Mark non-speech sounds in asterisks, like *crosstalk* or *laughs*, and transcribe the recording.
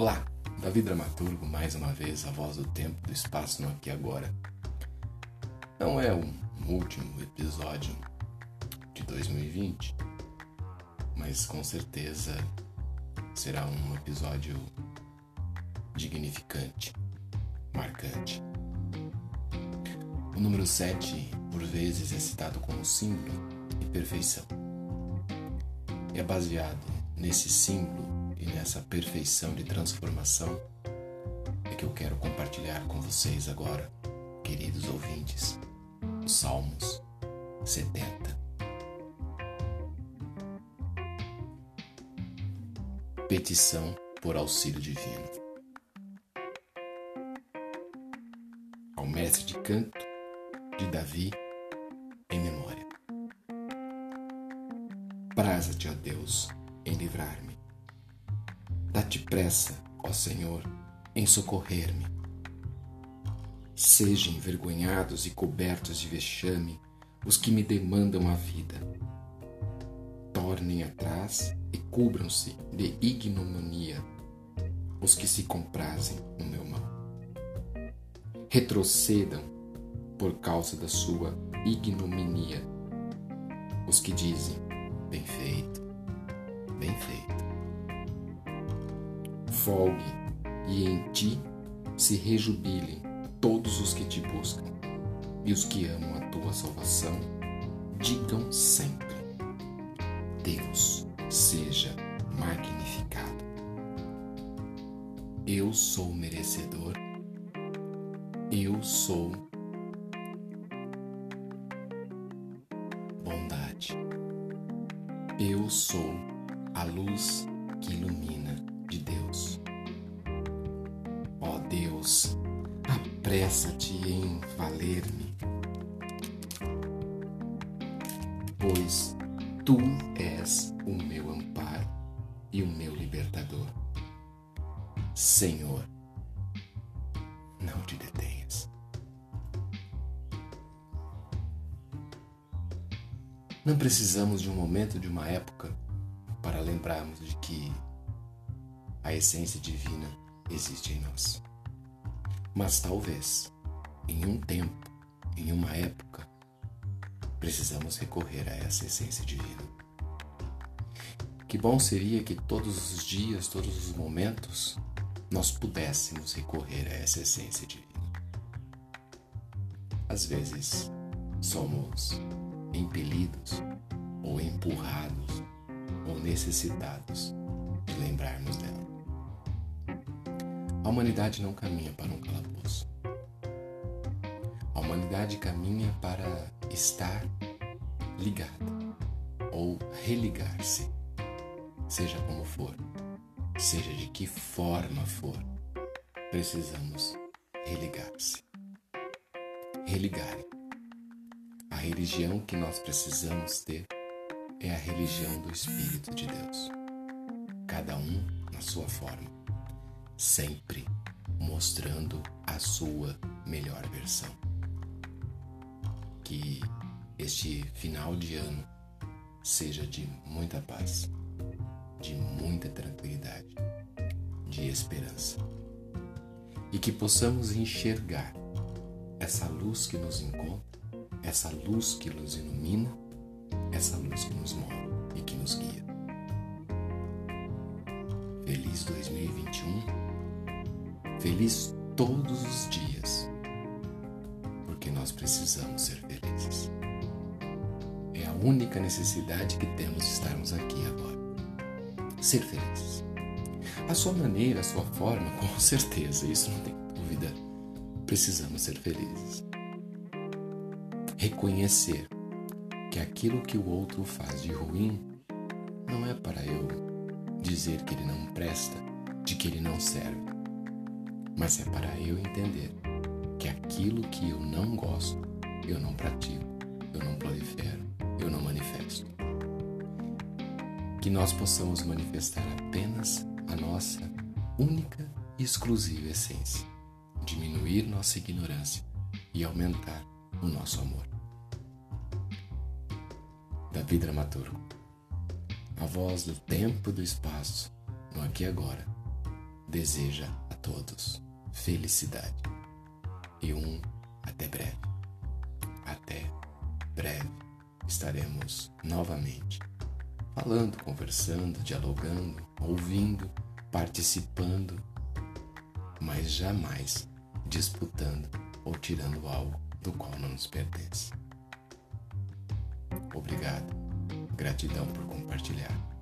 Olá, Davi Dramaturgo, mais uma vez, a voz do tempo, do espaço no aqui e agora. Não é o último episódio de 2020, mas com certeza será um episódio dignificante, marcante. O número 7, por vezes, é citado como símbolo e perfeição. É baseado nesse símbolo e nessa perfeição de transformação é que eu quero compartilhar com vocês agora, queridos ouvintes, os Salmos 70. Petição por auxílio divino. Ao mestre de canto de Davi em memória. Praza-te, ó Deus, em livrar-me Dá-te pressa, ó Senhor, em socorrer-me. Sejam envergonhados e cobertos de vexame os que me demandam a vida. Tornem atrás e cubram-se de ignominia os que se comprazem no meu mal. Retrocedam por causa da sua ignominia os que dizem: bem feito, bem feito folgue e em ti se rejubilem todos os que te buscam. E os que amam a tua salvação digam sempre: Deus seja magnificado. Eu sou merecedor, eu sou bondade, eu sou a luz que ilumina de Deus. Ó oh Deus, apressa-te em valer-me, pois tu és o meu amparo e o meu libertador. Senhor, não te detenhas. Não precisamos de um momento, de uma época, para lembrarmos de que a essência divina existe em nós. Mas talvez, em um tempo, em uma época, precisamos recorrer a essa essência divina. Que bom seria que todos os dias, todos os momentos, nós pudéssemos recorrer a essa essência divina. Às vezes, somos impelidos ou empurrados ou necessitados de lembrarmos dela. A humanidade não caminha para um calabouço. A humanidade caminha para estar ligada ou religar-se, seja como for, seja de que forma for, precisamos religar-se. Religar. A religião que nós precisamos ter é a religião do Espírito de Deus, cada um na sua forma sempre mostrando a sua melhor versão. Que este final de ano seja de muita paz, de muita tranquilidade, de esperança. E que possamos enxergar essa luz que nos encontra, essa luz que nos ilumina, essa luz que nos move e que nos guia. Feliz 2021 feliz todos os dias, porque nós precisamos ser felizes. É a única necessidade que temos de estarmos aqui agora. Ser felizes. A sua maneira, a sua forma, *laughs* com certeza, isso não tem dúvida. Precisamos ser felizes. Reconhecer que aquilo que o outro faz de ruim não é para eu dizer que ele não presta, de que ele não serve mas é para eu entender que aquilo que eu não gosto, eu não pratico, eu não prolifero, eu não manifesto. Que nós possamos manifestar apenas a nossa única e exclusiva essência, diminuir nossa ignorância e aumentar o nosso amor. Davi Dramaturgo, a voz do tempo e do espaço, no aqui e agora deseja a todos felicidade e um até breve. Até breve estaremos novamente falando, conversando, dialogando, ouvindo, participando, mas jamais disputando ou tirando algo do qual não nos pertence. Obrigado. Gratidão por compartilhar.